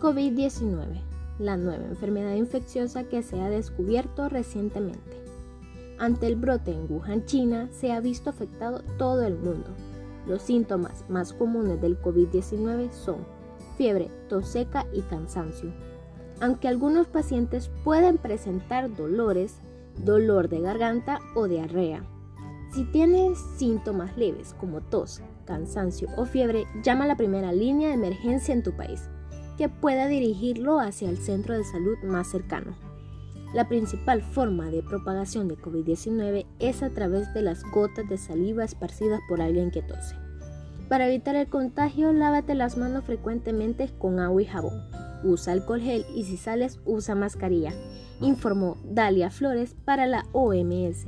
COVID-19, la nueva enfermedad infecciosa que se ha descubierto recientemente. Ante el brote en Wuhan, China, se ha visto afectado todo el mundo. Los síntomas más comunes del COVID-19 son fiebre, tos seca y cansancio. Aunque algunos pacientes pueden presentar dolores, dolor de garganta o diarrea. Si tienes síntomas leves como tos, cansancio o fiebre, llama a la primera línea de emergencia en tu país, que pueda dirigirlo hacia el centro de salud más cercano. La principal forma de propagación de COVID-19 es a través de las gotas de saliva esparcidas por alguien que tose. Para evitar el contagio, lávate las manos frecuentemente con agua y jabón. Usa alcohol gel y si sales usa mascarilla, informó Dalia Flores para la OMS.